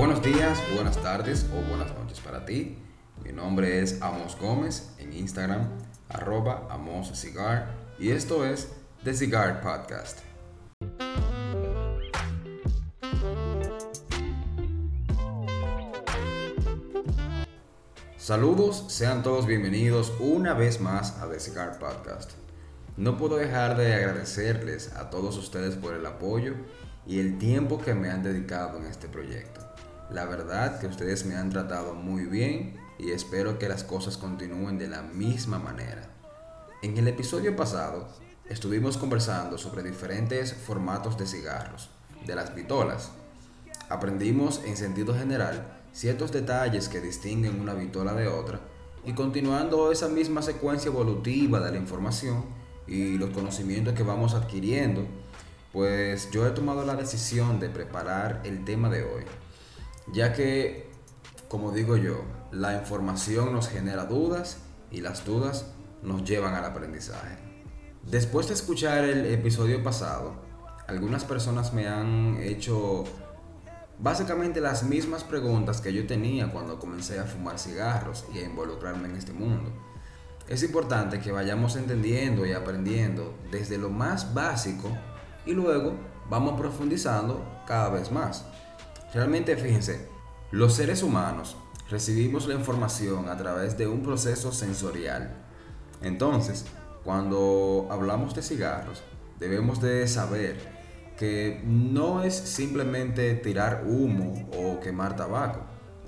Buenos días, buenas tardes o buenas noches para ti. Mi nombre es Amos Gómez en Instagram, arroba Amos Cigar, y esto es The Cigar Podcast. Saludos, sean todos bienvenidos una vez más a The Cigar Podcast. No puedo dejar de agradecerles a todos ustedes por el apoyo y el tiempo que me han dedicado en este proyecto. La verdad que ustedes me han tratado muy bien y espero que las cosas continúen de la misma manera. En el episodio pasado estuvimos conversando sobre diferentes formatos de cigarros, de las vitolas. Aprendimos en sentido general ciertos detalles que distinguen una vitola de otra y continuando esa misma secuencia evolutiva de la información y los conocimientos que vamos adquiriendo, pues yo he tomado la decisión de preparar el tema de hoy, ya que, como digo yo, la información nos genera dudas y las dudas nos llevan al aprendizaje. Después de escuchar el episodio pasado, algunas personas me han hecho Básicamente las mismas preguntas que yo tenía cuando comencé a fumar cigarros y a involucrarme en este mundo. Es importante que vayamos entendiendo y aprendiendo desde lo más básico y luego vamos profundizando cada vez más. Realmente fíjense, los seres humanos recibimos la información a través de un proceso sensorial. Entonces, cuando hablamos de cigarros, debemos de saber que no es simplemente tirar humo o quemar tabaco,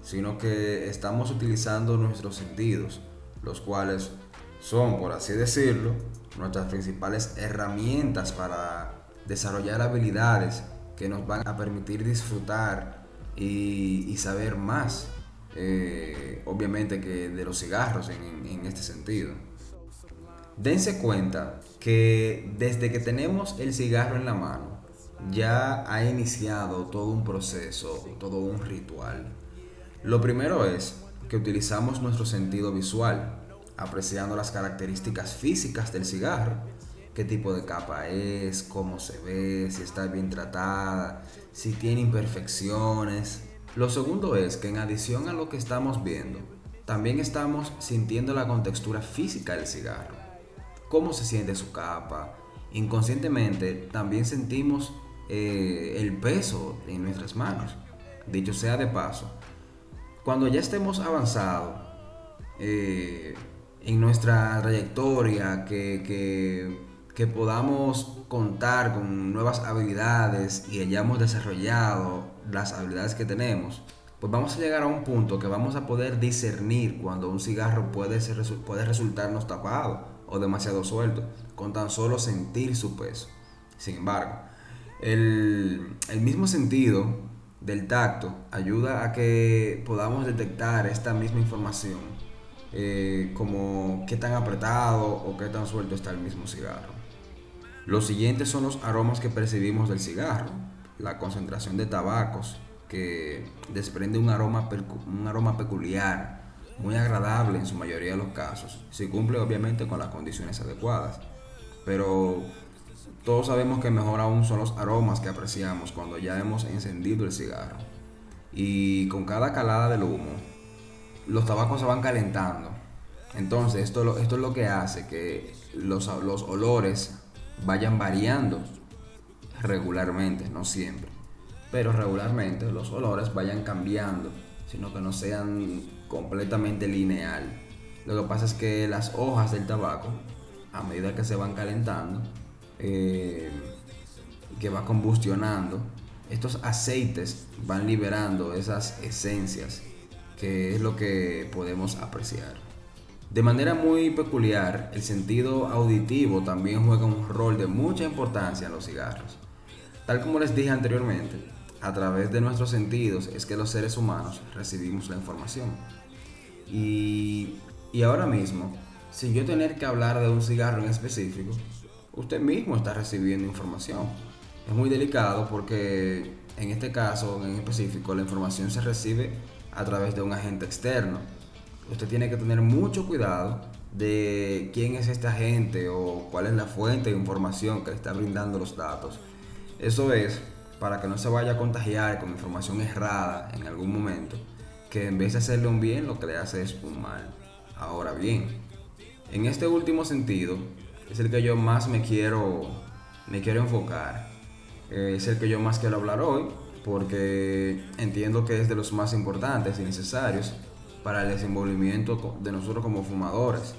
sino que estamos utilizando nuestros sentidos, los cuales son, por así decirlo, nuestras principales herramientas para desarrollar habilidades que nos van a permitir disfrutar y, saber más, eh, obviamente, que de los cigarros en, en este sentido. Dense cuenta que desde que tenemos el cigarro en la mano, ya ha iniciado todo un proceso, todo un ritual. Lo primero es que utilizamos nuestro sentido visual, apreciando las características físicas del cigarro, qué tipo de capa es, cómo se ve, si está bien tratada, si tiene imperfecciones. Lo segundo es que en adición a lo que estamos viendo, también estamos sintiendo la contextura física del cigarro, cómo se siente su capa. Inconscientemente también sentimos eh, el peso en nuestras manos. Dicho sea de paso, cuando ya estemos avanzados eh, en nuestra trayectoria, que, que, podamos contar con nuevas habilidades y hayamos desarrollado las habilidades que tenemos, pues vamos a llegar a un punto que vamos a poder discernir cuando un cigarro puede, puede resultarnos tapado o demasiado suelto, con tan solo sentir su peso. Sin embargo, el, mismo sentido del tacto ayuda a que podamos detectar esta misma información, eh, como qué tan apretado o qué tan suelto está el mismo cigarro. Los siguientes son los aromas que percibimos del cigarro, la concentración de tabacos, que desprende un aroma, un aroma peculiar, muy agradable en su mayoría de los casos, si cumple obviamente con las condiciones adecuadas. Pero todos sabemos que mejor aún son los aromas que apreciamos cuando ya hemos encendido el cigarro. Y con cada calada del humo, los tabacos se van calentando. Entonces, esto, es lo que hace que los, los olores vayan variando regularmente, no siempre. Pero regularmente los olores vayan cambiando, sino que no sean completamente lineal. Lo que pasa es que las hojas del tabaco, a medida que se van calentando, eh, que va combustionando, estos aceites van liberando esas esencias, que es lo que podemos apreciar. De manera muy peculiar, el sentido auditivo también juega un rol de mucha importancia en los cigarros. Tal como les dije anteriormente, a través de nuestros sentidos es que los seres humanos recibimos la información. Y, y ahora mismo, sin yo tener que hablar de un cigarro en específico, usted mismo está recibiendo información. Es muy delicado porque en este caso en específico la información se recibe a través de un agente externo. Usted tiene que tener mucho cuidado de quién es este agente o cuál es la fuente de información que le está brindando los datos. Eso es para que no se vaya a contagiar con información errada en algún momento, que en vez de hacerle un bien, lo que le hace es un mal. Ahora bien, en este último sentido, es el que yo más me quiero, me quiero enfocar. Es el que yo más quiero hablar hoy, porque entiendo que es de los más importantes y necesarios para el desenvolvimiento de nosotros como fumadores.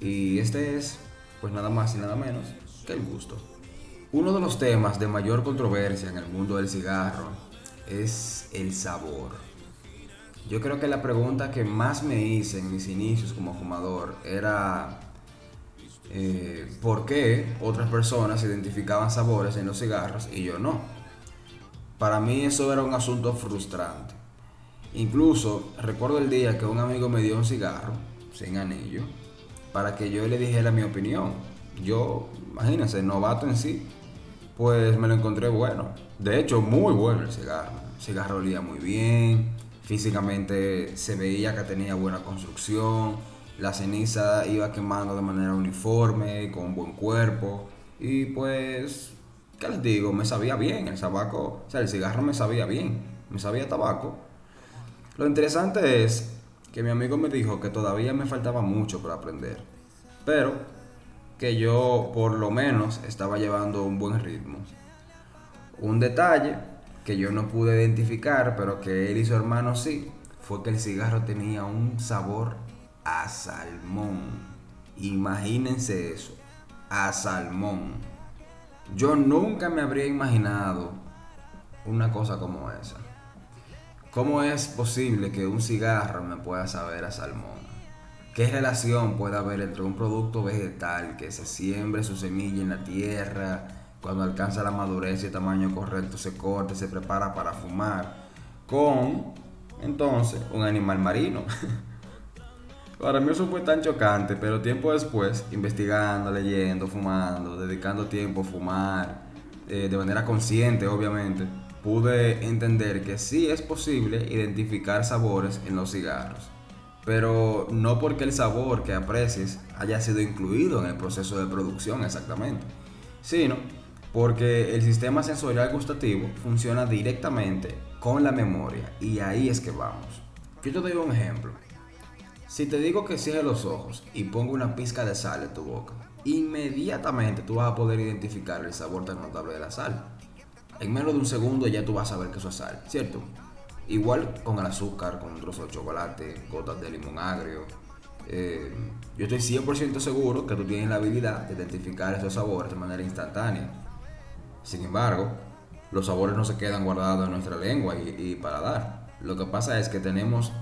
Y este es, pues nada más y nada menos que el gusto. Uno de los temas de mayor controversia en el mundo del cigarro es el sabor. Yo creo que la pregunta que más me hice en mis inicios como fumador era eh, por qué otras personas identificaban sabores en los cigarros y yo no. Para mí eso era un asunto frustrante. Incluso recuerdo el día que un amigo me dio un cigarro sin anillo para que yo le dijera mi opinión. Yo, imagínense, novato en sí, pues me lo encontré bueno. De hecho, muy bueno el cigarro. El cigarro olía muy bien, físicamente se veía que tenía buena construcción, la ceniza iba quemando de manera uniforme, con buen cuerpo. Y pues ¿qué les digo? Me sabía bien el tabaco, o sea, el cigarro me sabía bien, me sabía tabaco. Lo interesante es que mi amigo me dijo que todavía me faltaba mucho para aprender, pero que yo por lo menos estaba llevando un buen ritmo. Un detalle que yo no pude identificar, pero que él y su hermano sí, fue que el cigarro tenía un sabor a salmón. Imagínense eso, a salmón. Yo nunca me habría imaginado una cosa como esa. ¿Cómo es posible que un cigarro me pueda saber a salmón? ¿Qué relación puede haber entre un producto vegetal que se siembre su semilla en la tierra, cuando alcanza la madurez y el tamaño correcto se corta se prepara para fumar, con entonces un animal marino? Para mí eso fue tan chocante, pero tiempo después, investigando, leyendo, fumando, dedicando tiempo a fumar, eh, de manera consciente obviamente, pude entender que sí es posible identificar sabores en los cigarros. Pero no porque el sabor que aprecies haya sido incluido en el proceso de producción exactamente, sino porque el sistema sensorial gustativo funciona directamente con la memoria y ahí es que vamos. Yo te doy un ejemplo. Si te digo que cierres los ojos y pongo una pizca de sal en tu boca, inmediatamente tú vas a poder identificar el sabor tan notable de la sal. En menos de un segundo ya tú vas a saber que eso es sal, ¿cierto? Igual con el azúcar, con un trozo de chocolate, gotas de limón agrio. Eh, yo estoy 100% seguro que tú tienes la habilidad de identificar esos sabores de manera instantánea. Sin embargo, los sabores no se quedan guardados en nuestra lengua y, y paladar. Lo que pasa es que tenemos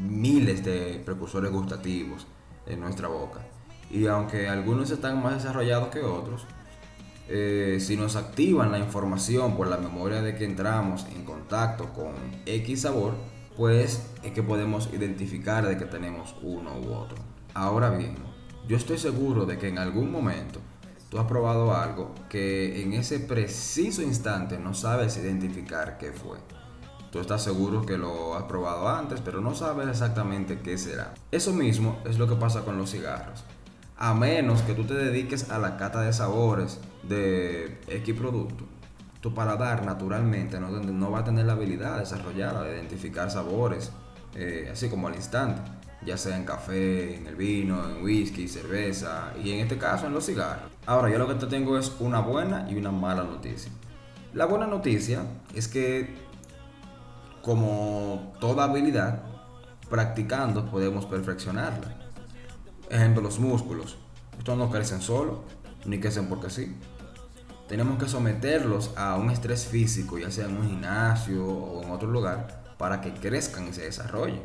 miles de precursores gustativos en nuestra boca. Y aunque algunos están más desarrollados que otros, eh, si nos activan la información por la memoria de que entramos en contacto con X sabor, pues es que podemos identificar de que tenemos uno u otro. Ahora bien, yo estoy seguro de que en algún momento tú has probado algo que en ese preciso instante no sabes identificar qué fue. Tú estás seguro que lo has probado antes, pero no sabes exactamente qué será. Eso mismo es lo que pasa con los cigarros. A menos que tú te dediques a la cata de sabores de X producto, tu paladar naturalmente no, va a tener la habilidad desarrollada de identificar sabores, eh, así como al instante, ya sea en café, en el vino, en whisky, cerveza y en este caso en los cigarros. Ahora, yo lo que te tengo es una buena y una mala noticia. La buena noticia es que como toda habilidad, practicando podemos perfeccionarla. Ejemplo, los músculos. Estos no crecen solo, ni crecen porque sí. Tenemos que someterlos a un estrés físico, ya sea en un gimnasio o en otro lugar, para que crezcan y se desarrollen.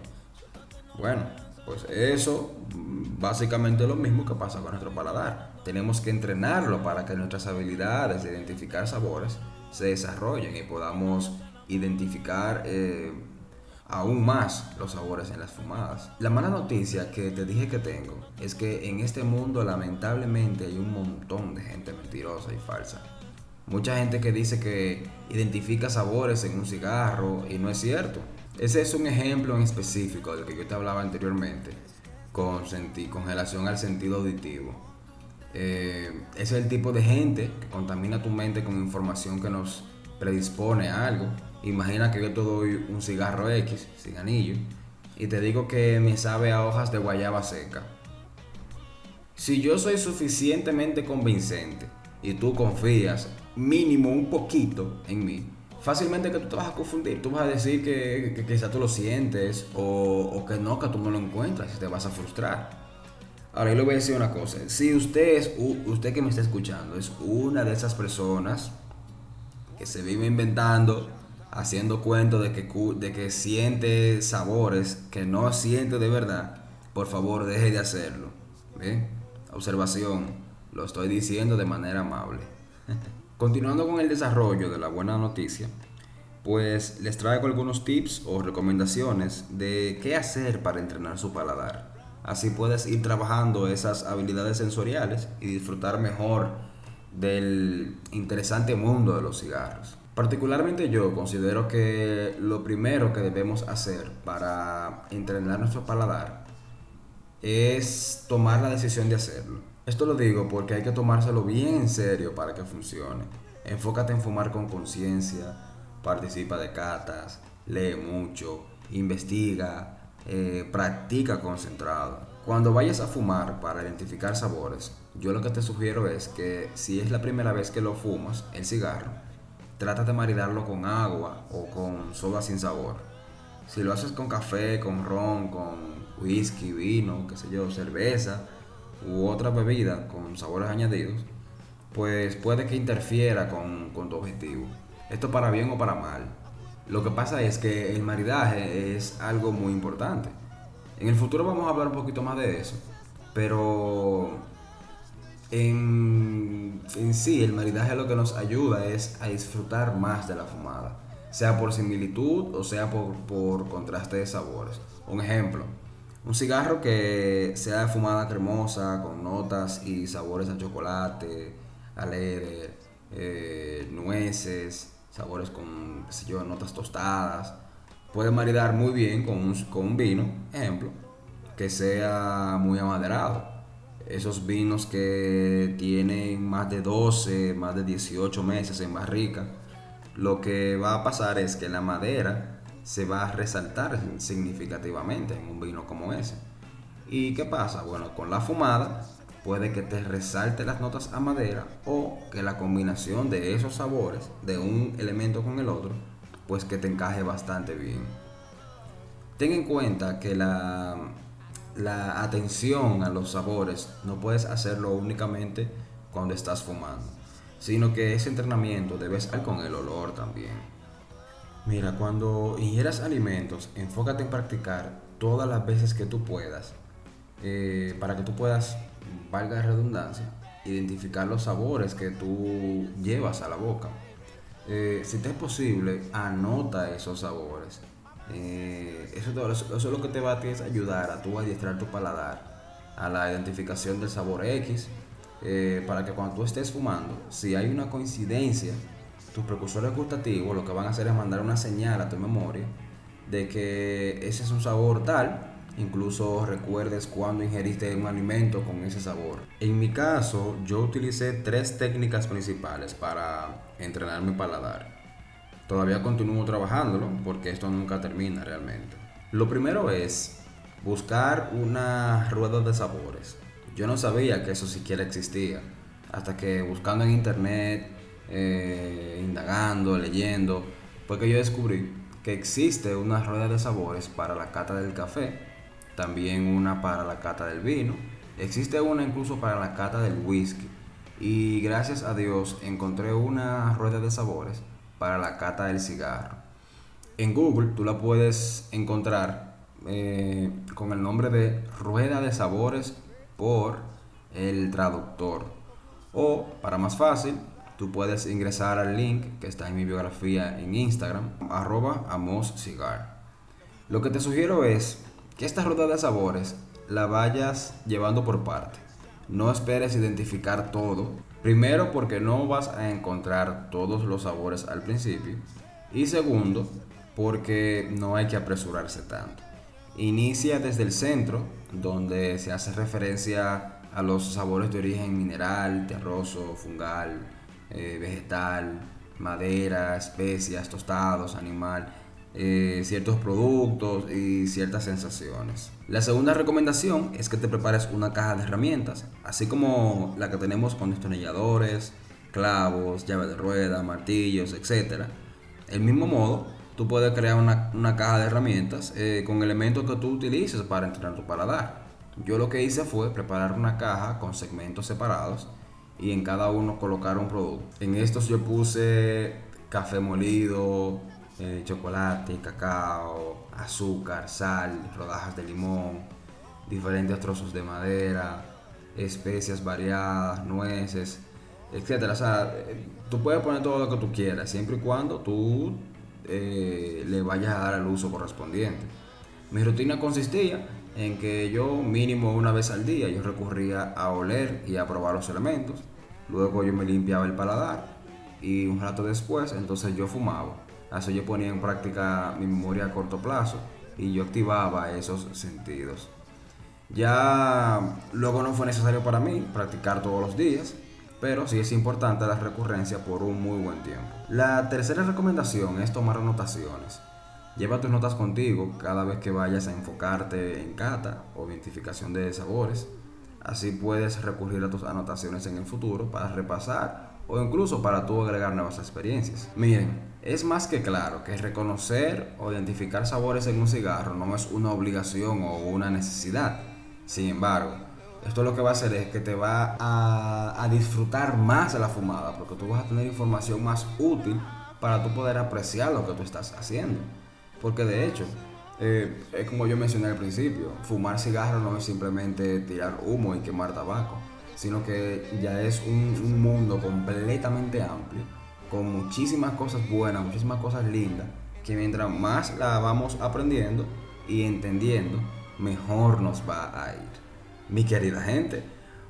Bueno, pues eso básicamente es lo mismo que pasa con nuestro paladar. Tenemos que entrenarlo para que nuestras habilidades de identificar sabores se desarrollen y podamos identificar eh, aún más los sabores en las fumadas. La mala noticia que te dije que tengo es que en este mundo lamentablemente hay un montón de gente mentirosa y falsa. Mucha gente que dice que identifica sabores en un cigarro y no es cierto. Ese es un ejemplo en específico del que yo te hablaba anteriormente con, con relación al sentido auditivo. Eh, ese es el tipo de gente que contamina tu mente con información que nos predispone a algo. Imagina que yo te doy un cigarro X sin anillo y te digo que me sabe a hojas de guayaba seca. Si yo soy suficientemente convincente y tú confías mínimo un poquito en mí, fácilmente que tú te vas a confundir. Tú vas a decir que, que quizá tú lo sientes o, que no, que tú no lo encuentras y te vas a frustrar. Ahora, yo le voy a decir una cosa. Si usted es, usted que me está escuchando, es una de esas personas que se vive inventando, haciendo cuentos de que, siente sabores que no siente de verdad, por favor deje de hacerlo. Observación, lo estoy diciendo de manera amable. Continuando con el desarrollo de la buena noticia, pues les traigo algunos tips o recomendaciones de qué hacer para entrenar su paladar. Así puedes ir trabajando esas habilidades sensoriales y disfrutar mejor del interesante mundo de los cigarros. Particularmente yo considero que lo primero que debemos hacer para entrenar nuestro paladar es tomar la decisión de hacerlo. Esto lo digo porque hay que tomárselo bien en serio para que funcione. Enfócate en fumar con conciencia, participa de catas, lee mucho, investiga, eh, practica concentrado. Cuando vayas a fumar para identificar sabores, yo lo que te sugiero es que si es la primera vez que lo fumas, el cigarro, trata de maridarlo con agua o con soda sin sabor. Si lo haces con café, con ron, con whisky, vino, qué sé yo, cerveza, u otra bebida con sabores añadidos, pues puede que interfiera con, con tu objetivo. Esto para bien o para mal. Lo que pasa es que el maridaje es algo muy importante. En el futuro vamos a hablar un poquito más de eso. Pero en, sí, el maridaje lo que nos ayuda es a disfrutar más de la fumada. Sea por similitud o sea por, por contraste de sabores. Un ejemplo, un cigarro que sea de fumada cremosa, con notas y sabores a chocolate, a eh, nueces, sabores con, qué yo, notas tostadas. Puede maridar muy bien con un, con un vino, ejemplo, que sea muy amaderado. Esos vinos que tienen más de 12, más de 18 meses en barrica, lo que va a pasar es que la madera se va a resaltar significativamente en un vino como ese. ¿Y qué pasa? Bueno, con la fumada puede que te resalte las notas a madera o que la combinación de esos sabores de un elemento con el otro, pues que te encaje bastante bien. Ten en cuenta que la, la atención a los sabores no puedes hacerlo únicamente cuando estás fumando, sino que ese entrenamiento debe estar con el olor también. Mira, cuando ingieras alimentos, enfócate en practicar todas las veces que tú puedas, eh, para que tú puedas, valga la redundancia, identificar los sabores que tú llevas a la boca. Eh, si te es posible, anota esos sabores. Eh, eso, eso, es lo que te va a ayudar a tú adiestrar tu paladar a la identificación del sabor X, para que cuando tú estés fumando, si hay una coincidencia tus precursores gustativos lo que van a hacer es mandar una señal a tu memoria de que ese es un sabor tal, incluso recuerdes cuando ingeriste un alimento con ese sabor. En mi caso, yo utilicé tres técnicas principales para entrenar mi paladar. Todavía continúo trabajándolo porque esto nunca termina realmente. Lo primero es buscar una rueda de sabores. Yo no sabía que eso siquiera existía hasta que buscando en internet eh, indagando, leyendo, porque yo descubrí que existe una rueda de sabores para la cata del café, también una para la cata del vino, existe una incluso para la cata del whisky. Y gracias a Dios encontré una rueda de sabores para la cata del cigarro. En Google tú la puedes encontrar eh, con el nombre de rueda de sabores por el traductor. O, para más fácil, tú puedes ingresar al link que está en mi biografía en Instagram, arroba. Lo que te sugiero es que esta rueda de sabores la vayas llevando por parte. No esperes identificar todo. Primero porque no vas a encontrar todos los sabores al principio. Y segundo porque no hay que apresurarse tanto. Inicia desde el centro, donde se hace referencia a los sabores de origen mineral, terroso, fungal, eh, vegetal, madera, especias, tostados, animal, eh, ciertos productos y ciertas sensaciones. La segunda recomendación es que te prepares una caja de herramientas, así como la que tenemos con destornilladores, clavos, llave de rueda, martillos, etc. El mismo modo, tú puedes crear una, caja de herramientas eh, con elementos que tú utilices para entrenar tu paladar. Yo lo que hice fue preparar una caja con segmentos separados y en cada uno colocar un producto. En estos yo puse café molido, eh, chocolate, cacao, azúcar, sal, rodajas de limón, diferentes trozos de madera, especias variadas, nueces, etc. O sea, eh, tú puedes poner todo lo que tú quieras, siempre y cuando tú eh, le vayas a dar el uso correspondiente. Mi rutina consistía en que yo mínimo una vez al día yo recurría a oler y a probar los elementos. Luego yo me limpiaba el paladar y un rato después entonces yo fumaba. Así yo ponía en práctica mi memoria a corto plazo y yo activaba esos sentidos. Ya luego no fue necesario para mí practicar todos los días, pero sí es importante la recurrencia por un muy buen tiempo. La tercera recomendación es tomar anotaciones. Lleva tus notas contigo cada vez que vayas a enfocarte en cata o identificación de sabores. Así puedes recurrir a tus anotaciones en el futuro para repasar o incluso para tú agregar nuevas experiencias. Miren, es más que claro que reconocer o identificar sabores en un cigarro no es una obligación o una necesidad. Sin embargo, esto lo que va a hacer es que te va a, disfrutar más de la fumada, porque tú vas a tener información más útil para tú poder apreciar lo que tú estás haciendo. Porque de hecho, eh, es como yo mencioné al principio, fumar cigarro no es simplemente tirar humo y quemar tabaco sino que ya es un, mundo completamente amplio, con muchísimas cosas buenas, muchísimas cosas lindas, que mientras más la vamos aprendiendo y entendiendo, mejor nos va a ir. Mi querida gente,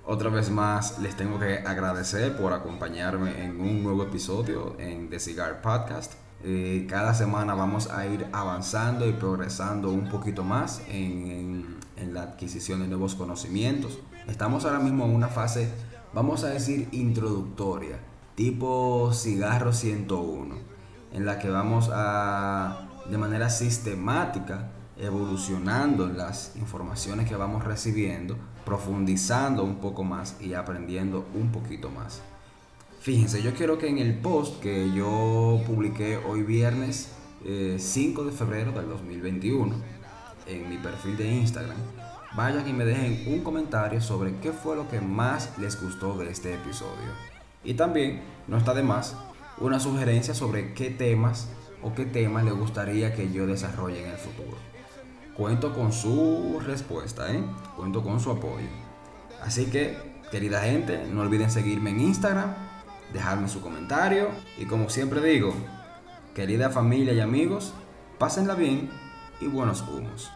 otra vez más les tengo que agradecer por acompañarme en un nuevo episodio en The Cigar Podcast. Eh, cada semana vamos a ir avanzando y progresando un poquito más en, en la adquisición de nuevos conocimientos Estamos ahora mismo en una fase, vamos a decir, introductoria, tipo cigarro 101, en la que vamos a, de manera sistemática, evolucionando en las informaciones que vamos recibiendo, profundizando un poco más y aprendiendo un poquito más. Fíjense, yo quiero que en el post que yo publiqué hoy viernes 5 eh, de febrero del 2021 en mi perfil de Instagram, vayan y me dejen un comentario sobre qué fue lo que más les gustó de este episodio. Y también, no está de más, una sugerencia sobre qué temas o qué temas les gustaría que yo desarrolle en el futuro. Cuento con su respuesta, ¿eh? cuento con su apoyo. Así que, querida gente, no olviden seguirme en Instagram, dejarme su comentario y como siempre digo, querida familia y amigos, pásenla bien y buenos humos.